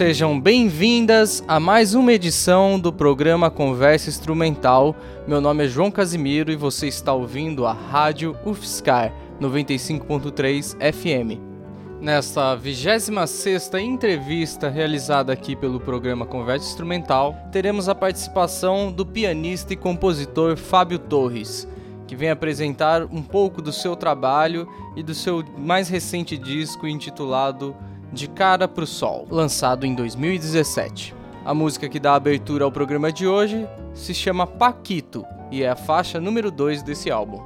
sejam bem-vindas a mais uma edição do programa Conversa Instrumental. Meu nome é João Casimiro e você está ouvindo a Rádio UFSCar 95.3 FM. Nesta 26 entrevista realizada aqui pelo programa Conversa Instrumental, teremos a participação do pianista e compositor Fábio Torres, que vem apresentar um pouco do seu trabalho e do seu mais recente disco intitulado De Cara pro Sol, lançado em 2017. A música que dá abertura ao programa de hoje se chama Paquito e é a faixa número 2 desse álbum.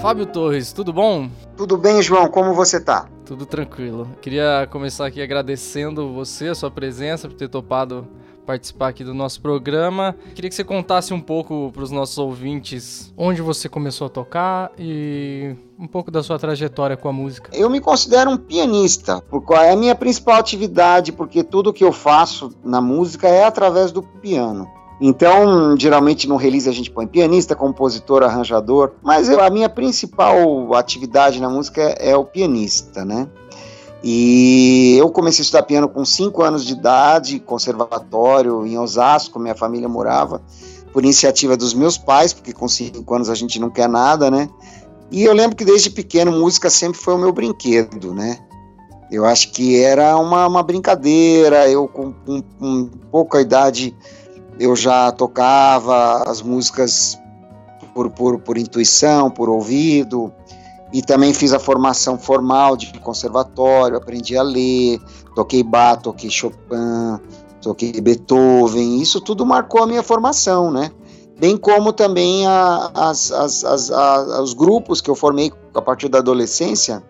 Fábio Torres, tudo bom? Tudo bem, João, como você tá? Tudo tranquilo. Queria começar aqui agradecendo você, a sua presença, por ter topado participar aqui do nosso programa. Queria que você contasse um pouco para os nossos ouvintes onde você começou a tocar e um pouco da sua trajetória com a música. Eu me considero um pianista, porque é a minha principal atividade, porque tudo que eu faço na música é através do piano. Então, geralmente no release a gente põe pianista, compositor, arranjador, mas eu, a minha principal atividade na música é, é, o pianista, né? E eu comecei a estudar piano com 5 anos de idade, conservatório em Osasco, minha família morava, por iniciativa dos meus pais, porque com 5 anos a gente não quer nada, né? E eu lembro que desde pequeno música sempre foi o meu brinquedo, né? Eu acho que era uma, uma brincadeira, eu com, com, com pouca idade eu já tocava as músicas por, por, por intuição, por ouvido, e também fiz a formação formal de conservatório, aprendi a ler, toquei Bach, toquei Chopin, toquei Beethoven, isso tudo marcou a minha formação, né? Bem como também a, as, as, as, os grupos que eu formei a partir da adolescência,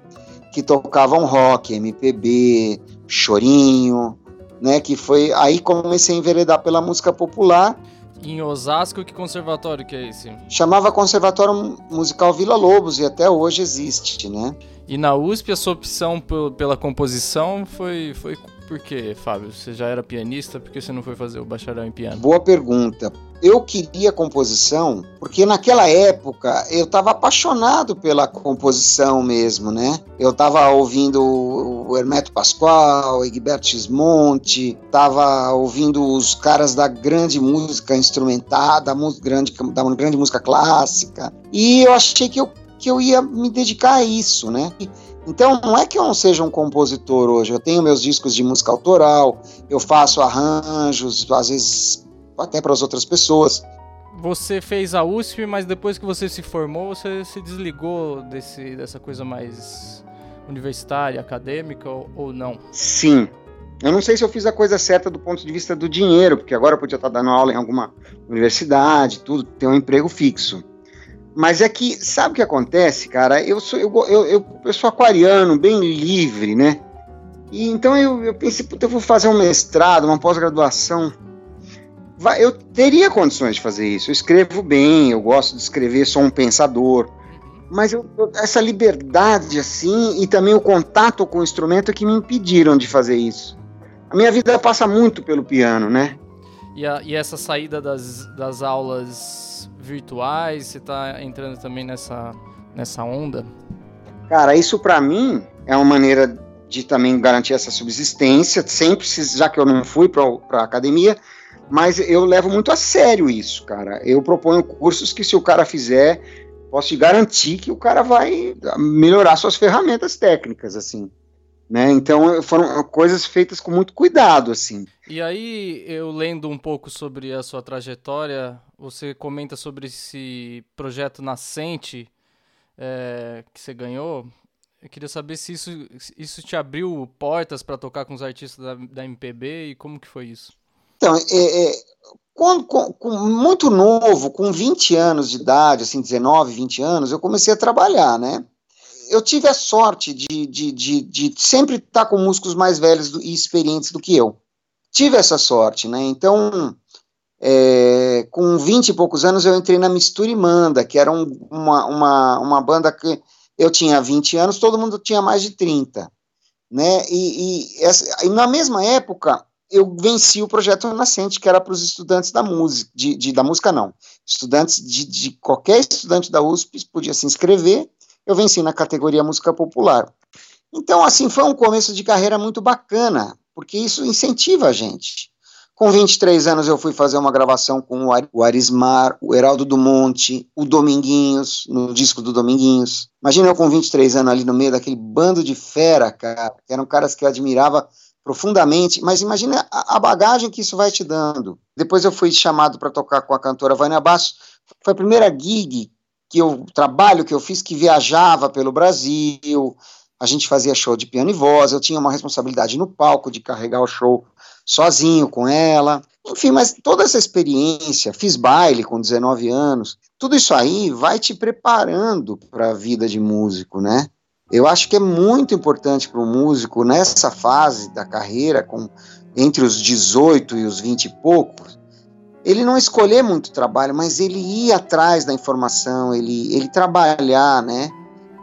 que tocavam rock, MPB, chorinho, né? Que foi aí comecei a enveredar pela música popular. Em Osasco, que conservatório que é esse? Chamava Conservatório Musical Vila Lobos e até hoje existe, né? E na USP a sua opção pela composição foi, foi por quê, Fábio? Você já era pianista, por que você não foi fazer o bacharel em piano? Boa pergunta. Eu queria composição porque naquela época eu estava apaixonado pela composição mesmo, né? Eu estava ouvindo o Hermeto Pascoal, Egberto Gismonti, estava ouvindo os caras da grande música instrumentada, da grande, da grande música clássica, e eu achei que eu, que eu ia me dedicar a isso, né? Então, não é que eu não seja um compositor hoje. Eu tenho meus discos de música autoral, eu faço arranjos, às vezes até para as outras pessoas. Você fez a USP, mas depois que você se formou, você se desligou desse, dessa coisa mais universitária, acadêmica ou, ou não? Sim. Eu não sei se eu fiz a coisa certa do ponto de vista do dinheiro, porque agora eu podia estar dando aula em alguma universidade, tudo, ter um emprego fixo. Mas é que, sabe o que acontece, cara? Eu sou, eu, eu, eu, sou aquariano, bem livre, né? E então eu, eu pensei, puta, eu vou fazer um mestrado, uma pós-graduação. Eu teria condições de fazer isso. Eu escrevo bem, eu gosto de escrever, sou um pensador. Mas eu, essa liberdade, assim, e também o contato com o instrumento é que me impediram de fazer isso. A minha vida passa muito pelo piano, né? E, a, e essa saída das, das aulas virtuais? Você está entrando também nessa, nessa onda? Cara, isso para mim é uma maneira de também garantir essa subsistência, sempre, já que eu não fui para a academia, mas eu levo muito a sério isso, cara. Eu proponho cursos que, se o cara fizer, posso te garantir que o cara vai melhorar suas ferramentas técnicas, assim. Né? Então foram coisas feitas com muito cuidado, assim. E aí, eu lendo um pouco sobre a sua trajetória, você comenta sobre esse projeto nascente é, que você ganhou. Eu queria saber se isso, isso te abriu portas para tocar com os artistas da, da, MPB e como que foi isso? Então, é, é, com, com, com, muito novo, com 20 anos de idade, assim, 19, 20 anos, eu comecei a trabalhar, né? eu tive a sorte de, de, de, de sempre estar com músicos mais velhos do, e experientes do que eu. Tive essa sorte, né? Então, é, com 20 e poucos anos, eu entrei na Mistura e Manda, que era um, uma, uma, uma banda que eu tinha 20 anos, todo mundo tinha mais de 30. Né? E, e, essa, e na mesma época, eu venci o projeto Nascente, que era para os estudantes da música, de, de, da música não, Estudantes de, de qualquer estudante da USP podia se inscrever. Eu venci na categoria música popular. Então, assim, foi um começo de carreira muito bacana, porque isso incentiva a gente. Com 23 anos eu fui fazer uma gravação com o Arismar, o Heraldo do Monte, o Dominguinhos, no disco do Dominguinhos. Imagina eu com 23 anos ali no meio daquele bando de fera, cara, que eram caras que eu admirava profundamente, mas imagina a, bagagem que isso vai te dando. Depois eu fui chamado para tocar com a cantora Vânia Basso, foi a primeira gig que eu trabalho que eu fiz que viajava pelo Brasil. A gente fazia show de piano e voz, eu tinha uma responsabilidade no palco de carregar o show sozinho com ela. Enfim, mas toda essa experiência, fiz baile com 19 anos, tudo isso aí vai te preparando para a vida de músico, né? Eu acho que é muito importante para o músico nessa fase da carreira, com entre os 18 e os 20 e poucos, ele não escolher muito trabalho, mas ele ir atrás da informação, ele, ele trabalhar, né?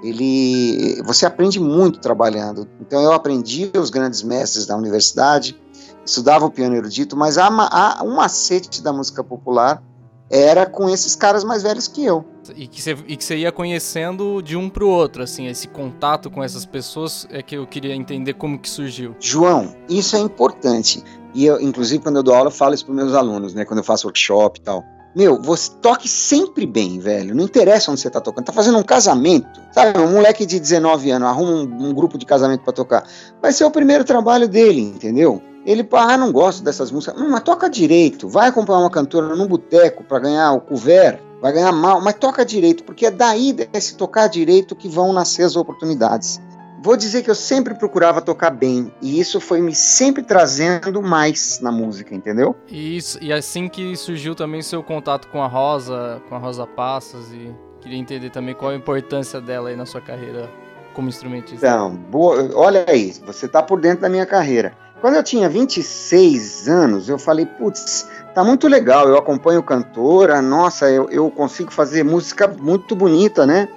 Ele, você aprende muito trabalhando. Então eu aprendi os grandes mestres da universidade, estudava o piano erudito, mas há, há um macete da música popular era com esses caras mais velhos que eu. E que você, e que você ia conhecendo de um pro outro, assim, esse contato com essas pessoas é que eu queria entender como que surgiu. João, isso é importante. E eu, inclusive, quando eu dou aula, eu falo isso para meus alunos, né? Quando eu faço workshop e tal. Meu, você toque sempre bem, velho. Não interessa onde você tá tocando. Tá fazendo um casamento, sabe? Um moleque de 19 anos arruma um, um grupo de casamento para tocar. Vai ser o primeiro trabalho dele, entendeu? Ele, ah, não gosto dessas músicas. Não, mas toca direito. Vai acompanhar uma cantora num boteco para ganhar o couvert. Vai ganhar mal, mas toca direito, porque é daí desse tocar direito que vão nascer as oportunidades. Vou dizer que eu sempre procurava tocar bem, e isso foi me sempre trazendo mais na música, entendeu? E, isso, e assim que surgiu também seu contato com a Rosa, com a Rosa Passos, e queria entender também qual a importância dela aí na sua carreira como instrumentista. Então, boa, olha aí, você tá por dentro da minha carreira. Quando eu tinha 26 anos, eu falei, putz, tá muito legal, eu acompanho cantora, nossa, eu, eu consigo fazer música muito bonita, né?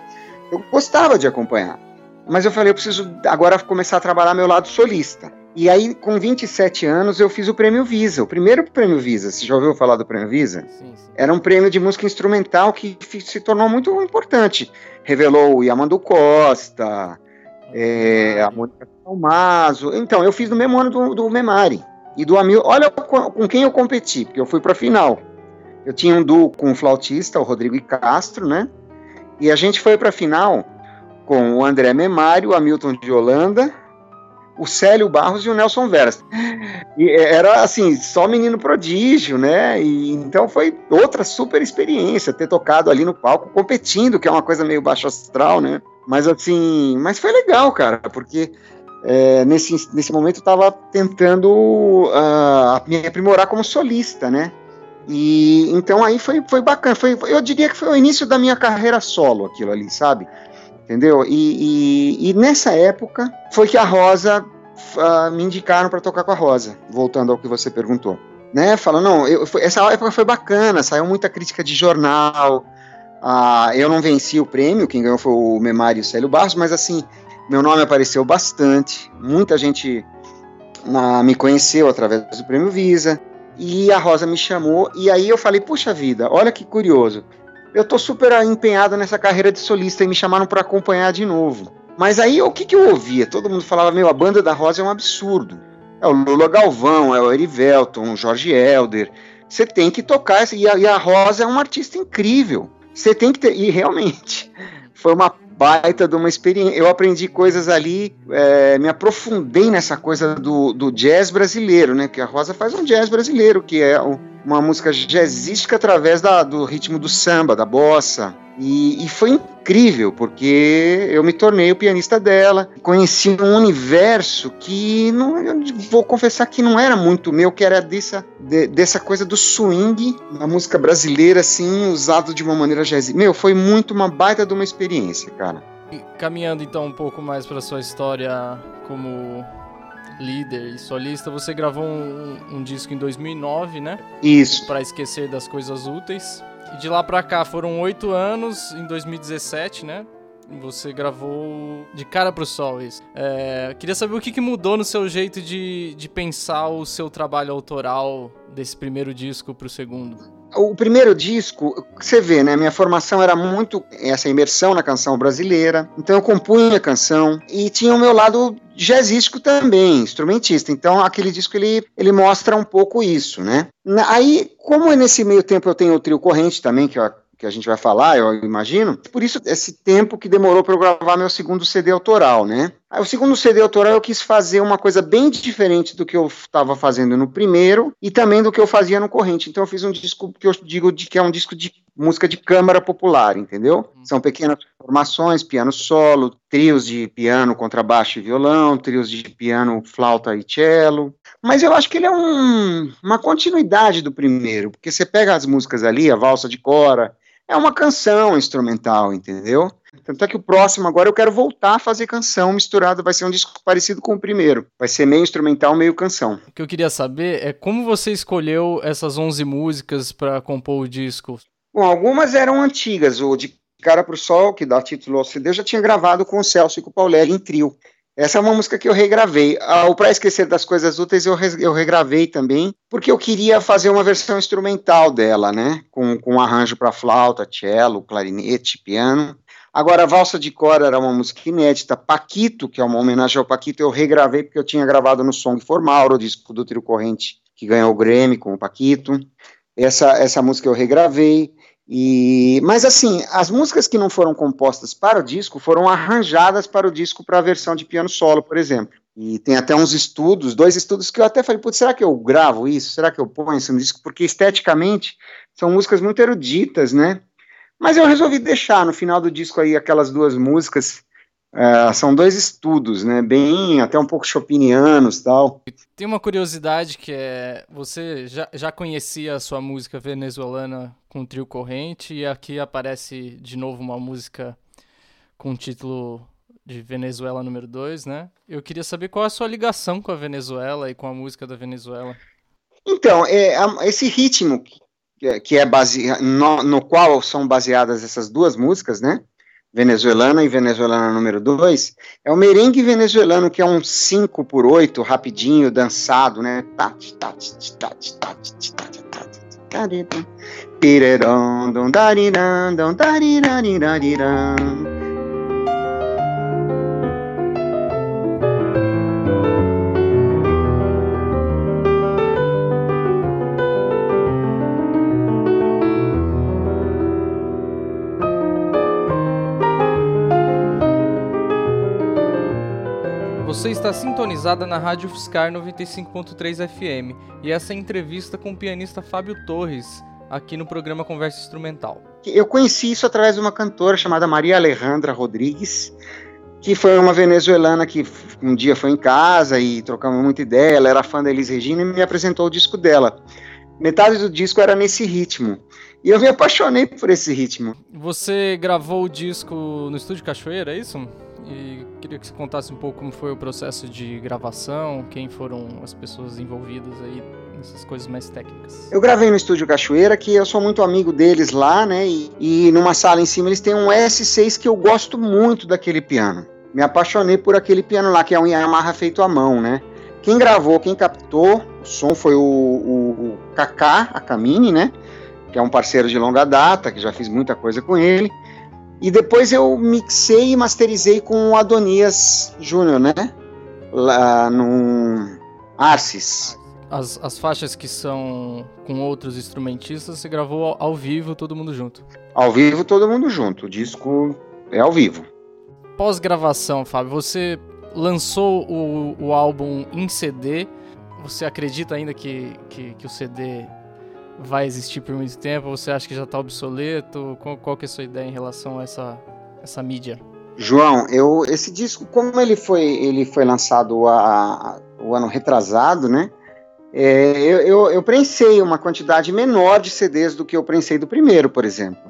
Eu gostava de acompanhar. Mas eu falei, eu preciso agora começar a trabalhar meu lado solista. E aí, com 27 anos, eu fiz o Prêmio Visa, o primeiro Prêmio Visa. Você já ouviu falar do Prêmio Visa? Sim, sim. Era um prêmio de música instrumental que se tornou muito importante. Revelou o Yamandu Costa, é, a Mônica Salmazo. Então, eu fiz no mesmo ano do, do Memari. E do Amil. Olha com, quem eu competi, porque eu fui para a final. Eu tinha um duo com o flautista, o Rodrigo Castro, né? E a gente foi para a final com o André Memário, o Hamilton de Holanda, o Célio Barros e o Nelson Veras. E era assim, só menino prodígio, né? E, então foi outra super experiência ter tocado ali no palco, competindo, que é uma coisa meio baixo astral, né? Mas assim, mas foi legal, cara, porque é, nesse, nesse momento estava tentando uh, me aprimorar como solista, né? E então aí foi, foi bacana. Foi, eu diria que foi o início da minha carreira solo, aquilo ali, sabe? Entendeu? E, e, e nessa época foi que a Rosa uh, me indicaram para tocar com a Rosa, voltando ao que você perguntou. Né? Falando, não, eu, foi, essa época foi bacana, saiu muita crítica de jornal, ah, eu não venci o prêmio, quem ganhou foi o Memário Célio Barros, mas assim, meu nome apareceu bastante, muita gente na, me conheceu através do prêmio Visa, e a Rosa me chamou, e aí eu falei, puxa vida, olha que curioso, eu tô super empenhado nessa carreira de solista e me chamaram para acompanhar de novo. Mas aí o que, que eu ouvia? Todo mundo falava, meu, a banda da Rosa é um absurdo. É o Lula Galvão, é o Erivelton, o Jorge Helder. Você tem que tocar, e a, e a Rosa é uma artista incrível. Você tem que ter. E realmente, foi uma baita de uma experiência. Eu aprendi coisas ali, é, me aprofundei nessa coisa do, do jazz brasileiro, né? Que a Rosa faz um jazz brasileiro, que é uma música jazzística através da, do ritmo do samba, da bossa. E, e, foi incrível, porque eu me tornei o pianista dela, conheci um universo que não, eu vou confessar que não era muito meu, que era dessa, de, dessa coisa do swing, na música brasileira, assim, usado de uma maneira jazz. Meu, foi muito uma baita de uma experiência, cara. E caminhando então um pouco mais para sua história como líder e solista, você gravou um, um disco em 2009, né? Isso. Para esquecer das coisas úteis. E de lá pra cá foram oito anos, em 2017, né? Você gravou de cara pro sol isso. É, queria saber o que, que mudou no seu jeito de, de pensar o seu trabalho autoral desse primeiro disco pro segundo. O primeiro disco, você vê, né? Minha formação era muito essa imersão na canção brasileira. Então eu compunha a canção e tinha o meu lado jazzístico também, instrumentista. Então aquele disco ele, ele mostra um pouco isso, né? Aí, como nesse meio tempo eu tenho o trio corrente também, que eu que a gente vai falar, eu imagino. Por isso, esse tempo que demorou para eu gravar meu segundo CD autoral, né? Aí, o segundo CD autoral eu quis fazer uma coisa bem diferente do que eu estava fazendo no primeiro e também do que eu fazia no corrente. Então eu fiz um disco que eu digo de que é um disco de música de câmara popular, entendeu? Uhum. São pequenas formações, piano solo, trios de piano, contrabaixo e violão, trios de piano, flauta e cello. Mas eu acho que ele é um, uma continuidade do primeiro, porque você pega as músicas ali, a valsa de cora, é uma canção instrumental, entendeu? Tanto é que o próximo agora eu quero voltar a fazer canção misturada, vai ser um disco parecido com o primeiro. Vai ser meio instrumental, meio canção. O que eu queria saber é como você escolheu essas 11 músicas para compor o disco? Bom, algumas eram antigas, o de Cara pro Sol, que dá título ao CD, eu já tinha gravado com o Celso e com o Pauleri em trio. Essa é uma música que eu regravei. Ah, o Pra Esquecer das Coisas Úteis eu, re, eu regravei também, porque eu queria fazer uma versão instrumental dela, né? Com, com arranjo para flauta, cello, clarinete, piano. Agora, a Valsa de Cora era uma música inédita. Paquito, que é uma homenagem ao Paquito, eu regravei porque eu tinha gravado no Song Formal, o disco do Trio Corrente, que ganhou o Grammy com o Paquito. Essa, essa música eu regravei. E, mas assim, as músicas que não foram compostas para o disco foram arranjadas para o disco para a versão de piano solo, por exemplo. E tem até uns estudos, dois estudos que eu até falei, será que eu gravo isso? Será que eu ponho isso no disco? Porque esteticamente são músicas muito eruditas, né? Mas eu resolvi deixar no final do disco aí aquelas duas músicas é, são dois estudos, né? Bem, até um pouco chopinianos tal. Tem uma curiosidade que é: você já, já conhecia a sua música venezuelana com o trio corrente, e aqui aparece de novo uma música com o título de Venezuela número 2, né? Eu queria saber qual é a sua ligação com a Venezuela e com a música da Venezuela. Então, é, esse ritmo que é base, no, no qual são baseadas essas duas músicas, né? Venezuelana e venezuelana número 2, é o merengue venezuelano, que é um 5 por 8 rapidinho, dançado, né? Tati, está sintonizada na Rádio Fiscar 95.3 FM e essa é a entrevista com o pianista Fábio Torres, aqui no programa Conversa Instrumental. Eu conheci isso através de uma cantora chamada Maria Alejandra Rodrigues, que foi uma venezuelana que um dia foi em casa e trocamos muita ideia, ela era fã da Elis Regina e me apresentou o disco dela. Metade do disco era nesse ritmo. E eu me apaixonei por esse ritmo. Você gravou o disco no Estúdio Cachoeira, é isso? E queria que você contasse um pouco como foi o processo de gravação, quem foram as pessoas envolvidas aí nessas coisas mais técnicas. Eu gravei no Estúdio Cachoeira, que eu sou muito amigo deles lá, né? E, e numa sala em cima eles têm um S6 que eu gosto muito daquele piano. Me apaixonei por aquele piano lá, que é um Yamaha feito à mão, né? Quem gravou, quem captou o som foi o, o, o Kaká Akamine, né? Que é um parceiro de longa data, que já fiz muita coisa com ele. E depois eu mixei e masterizei com o Adonias Júnior, né? Lá no Arcis. As, as faixas que são com outros instrumentistas, você gravou ao, ao vivo, todo mundo junto? Ao vivo, todo mundo junto. O disco é ao vivo. Pós-gravação, Fábio, você lançou o, o álbum em CD. Você acredita ainda que, que, que o CD vai existir por muito tempo? Você acha que já está obsoleto? Qual, qual que é a sua ideia em relação a essa, essa mídia? João, eu esse disco, como ele foi ele foi lançado a, a, o ano retrasado, né? É, eu, eu, eu, prensei uma quantidade menor de CDs do que eu prensei do primeiro, por exemplo.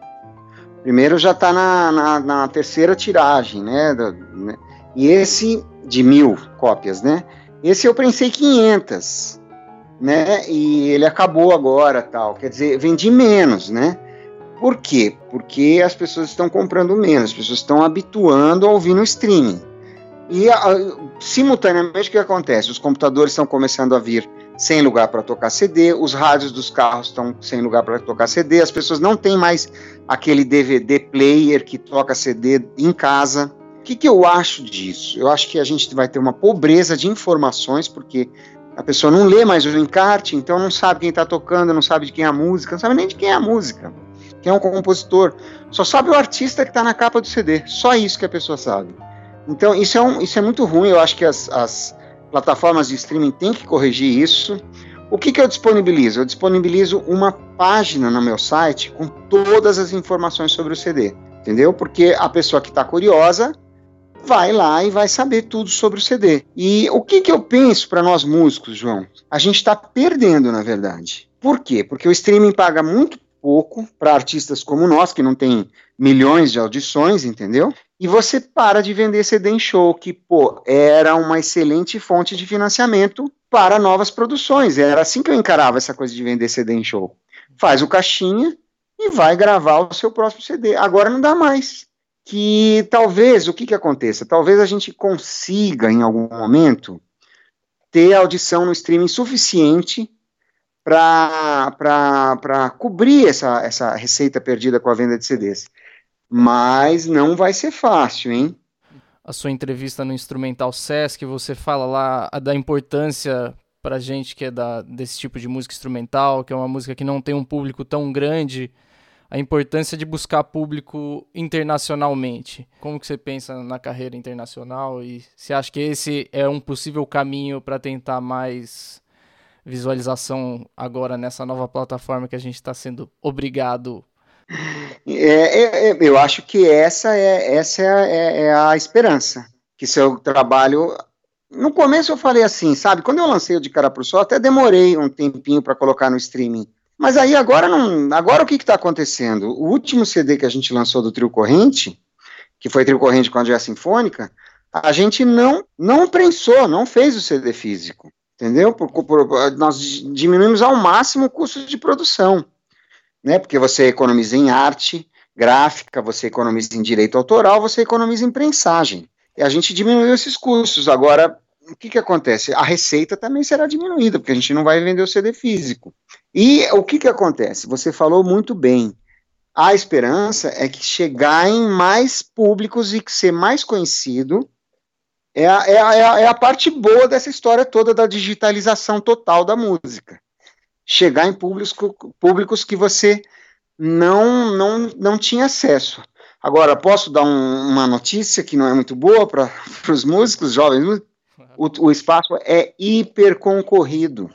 O primeiro já está na, na, na, terceira tiragem, né, do, né? E esse de mil cópias, né? Esse eu prensei 500 né? E ele acabou agora, tal. Quer dizer, vendi menos, né? Por quê? Porque as pessoas estão comprando menos, as pessoas estão habituando a ouvir no streaming. E a, simultaneamente o que acontece? Os computadores estão começando a vir sem lugar para tocar CD, os rádios dos carros estão sem lugar para tocar CD, as pessoas não têm mais aquele DVD player que toca CD em casa. O que, que eu acho disso? Eu acho que a gente vai ter uma pobreza de informações, porque a pessoa não lê mais o encarte, então não sabe quem está tocando, não sabe de quem é a música, não sabe nem de quem é a música, quem é o compositor. Só sabe o artista que está na capa do CD. Só isso que a pessoa sabe. Então, isso é, um, isso é muito ruim. Eu acho que as, as plataformas de streaming têm que corrigir isso. O que, que eu disponibilizo? Eu disponibilizo uma página no meu site com todas as informações sobre o CD, entendeu? Porque a pessoa que está curiosa vai lá e vai saber tudo sobre o CD. E o que, que eu penso para nós músicos, João? A gente está perdendo, na verdade. Por quê? Porque o streaming paga muito pouco para artistas como nós, que não tem milhões de audições, entendeu? E você para de vender CD em show, que, pô, era uma excelente fonte de financiamento para novas produções. Era assim que eu encarava essa coisa de vender CD em show. Faz o caixinha e vai gravar o seu próximo CD. Agora não dá mais. Que talvez, o que que aconteça? Talvez a gente consiga, em algum momento, ter audição no streaming suficiente para cobrir essa, essa receita perdida com a venda de CDs. Mas não vai ser fácil, hein? A sua entrevista no Instrumental Sesc, você fala lá da importância para gente que é da, desse tipo de música instrumental, que é uma música que não tem um público tão grande, a importância de buscar público internacionalmente. Como que você pensa na carreira internacional e se acha que esse é um possível caminho para tentar mais visualização agora nessa nova plataforma que a gente está sendo obrigado? É, é, é, eu acho que essa é, essa é, é a esperança, que seu trabalho no começo eu falei assim, sabe? Quando eu lancei o de cara pro sol, até demorei um tempinho para colocar no streaming. Mas aí agora não. Agora o que está acontecendo? O último CD que a gente lançou do Trio Corrente, que foi Trio Corrente com a Jazz Sinfônica, a gente não não prensou, não fez o CD físico. Entendeu? Por, por, nós diminuímos ao máximo o custo de produção, né? Porque você economiza em arte gráfica, você economiza em direito autoral, você economiza em prensagem. E a gente diminuiu esses custos. Agora, o que, que acontece? A receita também será diminuída, porque a gente não vai vender o CD físico. E o que, que acontece? Você falou muito bem. A esperança é que chegar em mais públicos e ser mais conhecido é a, é, a, é, a, é parte boa dessa história toda da digitalização total da música. Chegar em públicos, públicos que você não, não, não tinha acesso. Agora, posso dar um, uma notícia que não é muito boa para os músicos, jovens O, o espaço é hiper concorrido.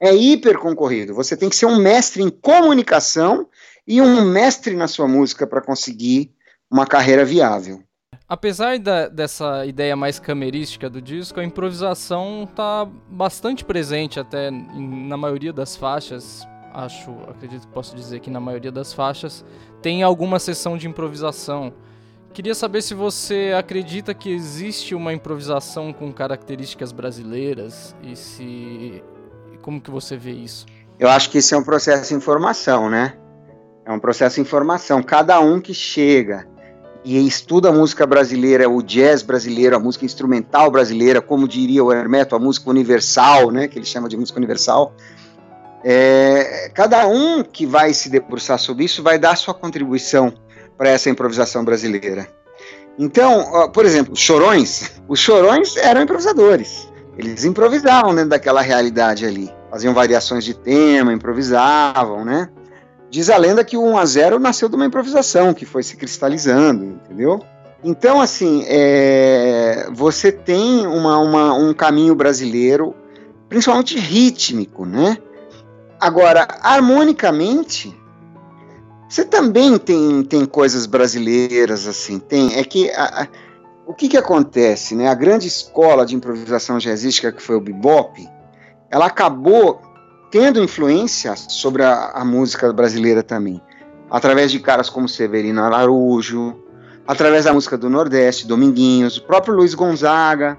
É hiper concorrido. Você tem que ser um mestre em comunicação e um mestre na sua música para conseguir uma carreira viável. Apesar da, dessa ideia mais camerística do disco, a improvisação tá bastante presente até na maioria das faixas. Acho, acredito que posso dizer que na maioria das faixas tem alguma sessão de improvisação. Queria saber se você acredita que existe uma improvisação com características brasileiras e se como que você vê isso? Eu acho que isso é um processo de informação, né? É um processo de informação. Cada um que chega e estuda a música brasileira, o jazz brasileiro, a música instrumental brasileira, como diria o Hermeto, a música universal, né, que ele chama de música universal. É, cada um que vai se debruçar sobre isso vai dar sua contribuição para essa improvisação brasileira. Então, por exemplo, os chorões, os chorões eram improvisadores. Eles improvisavam dentro daquela realidade ali, faziam variações de tema, improvisavam, né? Diz a lenda que o 1 a 0 nasceu de uma improvisação que foi se cristalizando, entendeu? Então, assim, é, você tem uma, uma, um caminho brasileiro, principalmente rítmico, né? Agora, harmonicamente, você também tem, tem coisas brasileiras, assim, tem. É que a, a, o que, que acontece, né? A grande escola de improvisação jazzística que foi o bebop, ela acabou tendo influência sobre a, a, música brasileira também, através de caras como Severino Araújo, através da música do Nordeste, Dominguinhos, o próprio Luiz Gonzaga,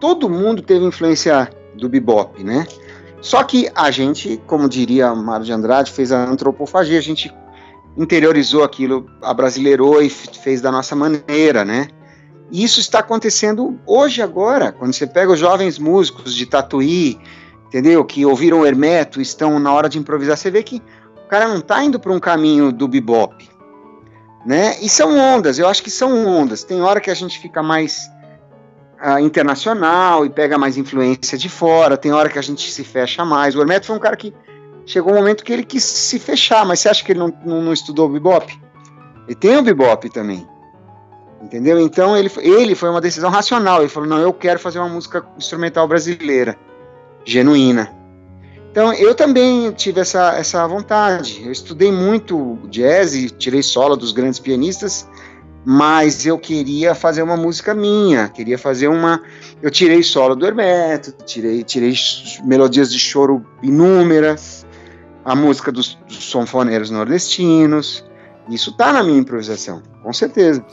todo mundo teve influência do bebop, né? Só que a gente, como diria Mário de Andrade, fez a antropofagia, a gente interiorizou aquilo, abrasileirou e fez da nossa maneira, né? E isso está acontecendo hoje, agora, quando você pega os jovens músicos de Tatuí, entendeu? Que ouviram o Hermeto, estão na hora de improvisar, você vê que o cara não está indo para um caminho do bebop, né? E são ondas, eu acho que são ondas. Tem hora que a gente fica mais uh, internacional e pega mais influência de fora, tem hora que a gente se fecha mais. O Hermeto foi um cara que chegou um momento que ele quis se fechar, mas você acha que ele não, não, não estudou bebop? Ele tem o bebop também. Entendeu? Então ele, ele foi uma decisão racional. Ele falou: não, eu quero fazer uma música instrumental brasileira, genuína. Então eu também tive essa, essa vontade. Eu estudei muito jazz e tirei solo dos grandes pianistas, mas eu queria fazer uma música minha. Queria fazer uma. Eu tirei solo do Hermeto, tirei, tirei melodias de choro inúmeras, a música dos, dos sonfoneiros nordestinos. Isso tá na minha improvisação, com certeza.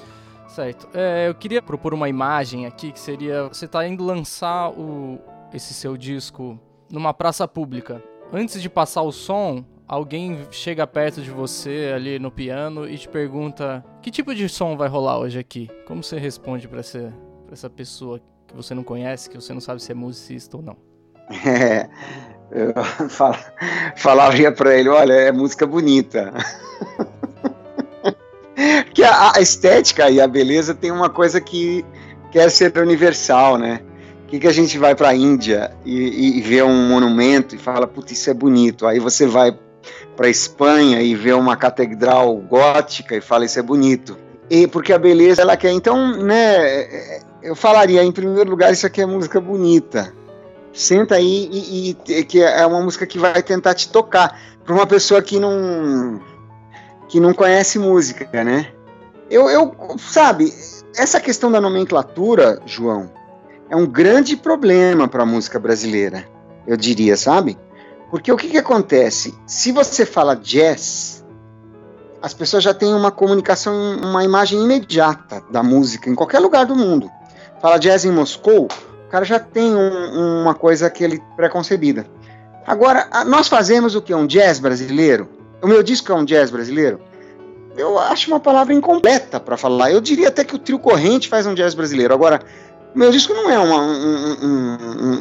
Certo. É, eu queria propor uma imagem aqui que seria você tá indo lançar o, esse seu disco numa praça pública. Antes de passar o som, alguém chega perto de você ali no piano e te pergunta: "Que tipo de som vai rolar hoje aqui?". Como você responde para essa pra essa pessoa que você não conhece, que você não sabe se é musicista ou não? É, eu falaria para ele: "Olha, é música bonita". que a, a, estética e a beleza tem uma coisa que quer ser universal, né? O que, que a gente vai para a Índia e, e, vê um monumento e fala, putz, isso é bonito. Aí você vai para Espanha e vê uma catedral gótica e fala, isso é bonito. E porque a beleza ela quer. Então, né? Eu falaria, em primeiro lugar, isso aqui é música bonita. Senta aí e, e que é uma música que vai tentar te tocar. Para uma pessoa que não que não conhece música, né? Eu, eu, sabe, essa questão da nomenclatura, João, é um grande problema para a música brasileira, eu diria, sabe? Porque o que, que acontece? Se você fala jazz, as pessoas já têm uma comunicação, uma imagem imediata da música em qualquer lugar do mundo. Fala jazz em Moscou, cara já tem um, uma coisa que ele preconcebida. Agora, nós fazemos o que? Um jazz brasileiro? O meu disco é um jazz brasileiro? Eu acho uma palavra incompleta para falar. Eu diria até que o trio corrente faz um jazz brasileiro. Agora, o meu disco não é uma. Um, um,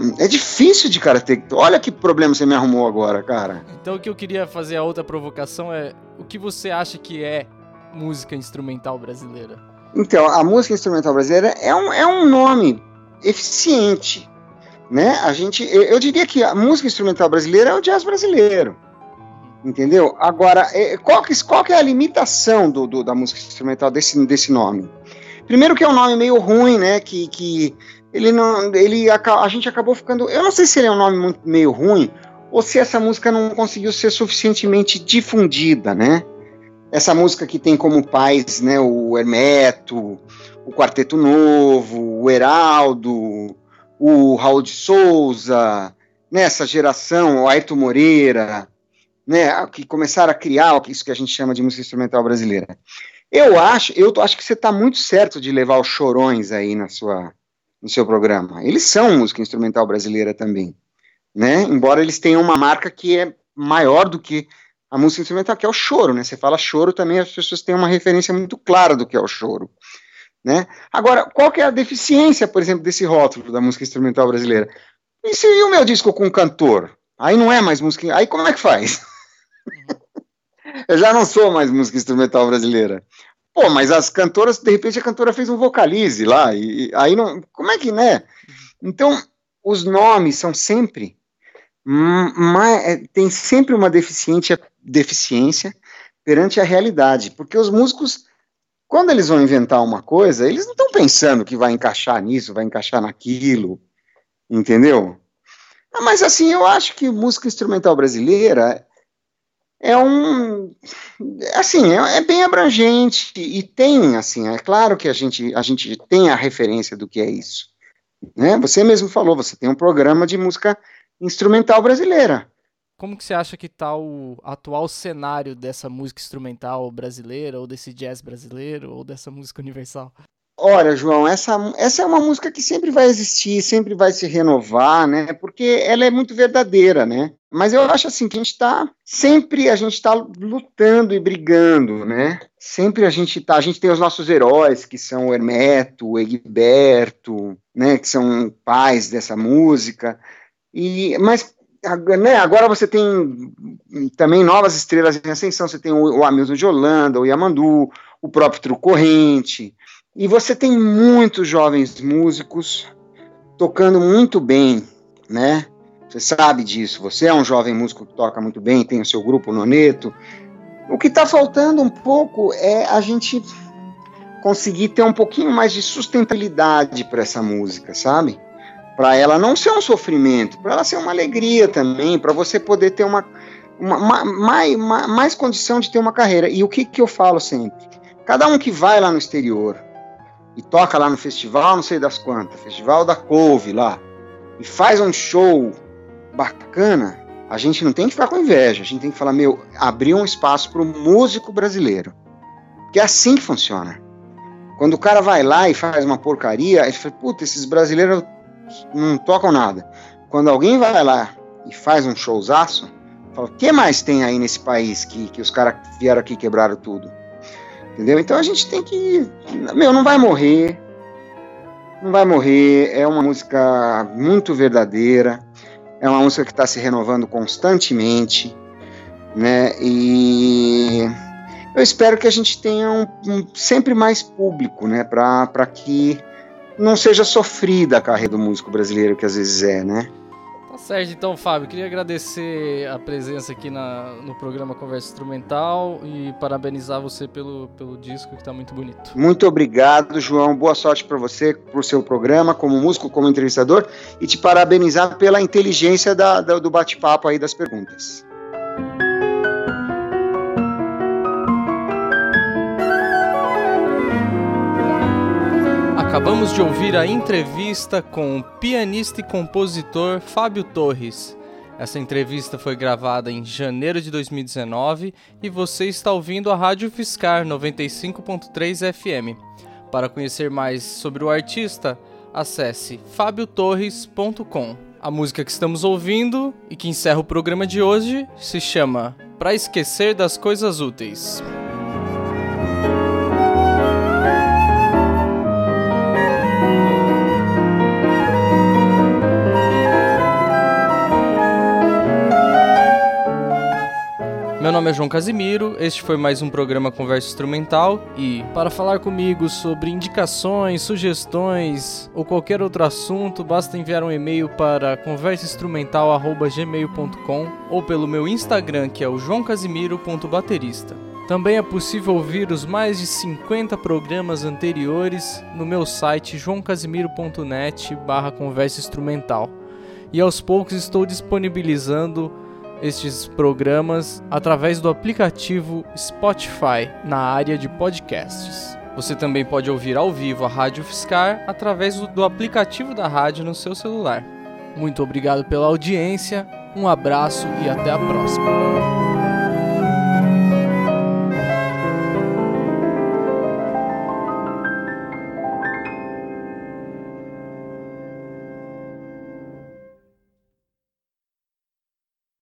um, é difícil de cara ter. Olha que problema você me arrumou agora, cara. Então o que eu queria fazer a outra provocação é o que você acha que é música instrumental brasileira? Então, a música instrumental brasileira é um, é um nome eficiente. Né? A gente, eu, diria que a música instrumental brasileira é o jazz brasileiro. Entendeu? Agora, é, qual que, qual que é a limitação do, do, da música instrumental desse, desse nome? Primeiro que é um nome meio ruim, né? Que, que ele não. Ele, a, gente acabou ficando. Eu não sei se ele é um nome muito, meio ruim, ou se essa música não conseguiu ser suficientemente difundida, né? Essa música que tem como pais, né, o Hermeto, o Quarteto Novo, o Heraldo, o Raul de Souza, nessa geração, o Ayrton Moreira, né, que começaram a criar isso que a gente chama de música instrumental brasileira. Eu acho, eu acho que você está muito certo de levar os chorões aí na sua, no seu programa. Eles são música instrumental brasileira também, né? Embora eles tenham uma marca que é maior do que a música instrumental, que é o choro, né? Você fala choro também, as pessoas têm uma referência muito clara do que é o choro. Né? Agora, qual que é a deficiência, por exemplo, desse rótulo da música instrumental brasileira? E se o meu disco com cantor? Aí não é mais música. Aí como é que faz? Eu já não sou mais música instrumental brasileira. Pô, mas as cantoras, de repente a cantora fez um vocalize lá, e, e aí não. Como é que, né? Então, os nomes são sempre. É, tem sempre uma deficiência, deficiência perante a realidade, porque os músicos, quando eles vão inventar uma coisa, eles não estão pensando que vai encaixar nisso, vai encaixar naquilo, entendeu? Mas assim, eu acho que música instrumental brasileira é um assim é, é, bem abrangente e tem assim é claro que a gente a gente tem a referência do que é isso né você mesmo falou você tem um programa de música instrumental brasileira como que você acha que está o atual cenário dessa música instrumental brasileira ou desse jazz brasileiro ou dessa música universal Olha, João, essa, essa é uma música que sempre vai existir, sempre vai se renovar, né? Porque ela é muito verdadeira, né? Mas eu acho assim que a gente está sempre a gente está lutando e brigando, né? Sempre a gente tá, a gente tem os nossos heróis que são o Hermeto, o Egberto, né? Que são pais dessa música. E mas né, agora você tem também novas estrelas em ascensão. Você tem o, o de Holanda, o Yamandu, o próprio Truco Corrente. E você tem muitos jovens músicos tocando muito bem, né? Você sabe disso. Você é um jovem músico que toca muito bem, tem o seu grupo Noneto. O que está faltando um pouco é a gente conseguir ter um pouquinho mais de sustentabilidade para essa música, sabe? Para ela não ser um sofrimento, para ela ser uma alegria também, para você poder ter uma, uma, uma mais, mais condição de ter uma carreira. E o que, que eu falo sempre? Cada um que vai lá no exterior, e toca lá no festival, não sei das quantas, festival da Couve lá, e faz um show bacana, a gente não tem que ficar com inveja, a gente tem que falar, meu, abrir um espaço para o músico brasileiro. Que é assim que funciona. Quando o cara vai lá e faz uma porcaria, ele fala, puta, esses brasileiros não tocam nada. Quando alguém vai lá e faz um showzaço, fala, o que mais tem aí nesse país que, que os caras vieram aqui e quebraram tudo? Entendeu? Então a gente tem que. Meu, não vai morrer. Não vai morrer. É uma música muito verdadeira. É uma música que está se renovando constantemente. Né? E eu espero que a gente tenha um, um, sempre mais público, né? Para que não seja sofrida a carreira do músico brasileiro, que às vezes é, né? Tá certo, então, Fábio, queria agradecer a presença aqui na, no programa Conversa Instrumental e parabenizar você pelo, pelo disco que tá muito bonito. Muito obrigado, João. Boa sorte para você, pro seu programa, como músico, como entrevistador, e te parabenizar pela inteligência da, da, do bate-papo aí das perguntas. Acabamos de ouvir a entrevista com o pianista e compositor Fábio Torres. Essa entrevista foi gravada em janeiro de 2019 e você está ouvindo a Rádio Fiscar 95.3 FM. Para conhecer mais sobre o artista, acesse fabiotorres.com. A música que estamos ouvindo e que encerra o programa de hoje se chama Pra Esquecer das Coisas Úteis. Meu nome é João Casimiro, este foi mais um programa Conversa Instrumental e para falar comigo sobre indicações, sugestões ou qualquer outro assunto, basta enviar um e-mail para conversainstrumental@gmail.com ou pelo meu Instagram, que é o joãocasimiro.baterista. Também é possível ouvir os mais de 50 programas anteriores no meu site joãocasimiro.net barra conversa instrumental. E aos poucos estou disponibilizando estes programas através do aplicativo Spotify na área de podcasts. Você também pode ouvir ao vivo a Rádio Fiscar através do aplicativo da rádio no seu celular. Muito obrigado pela audiência, um abraço e até a próxima.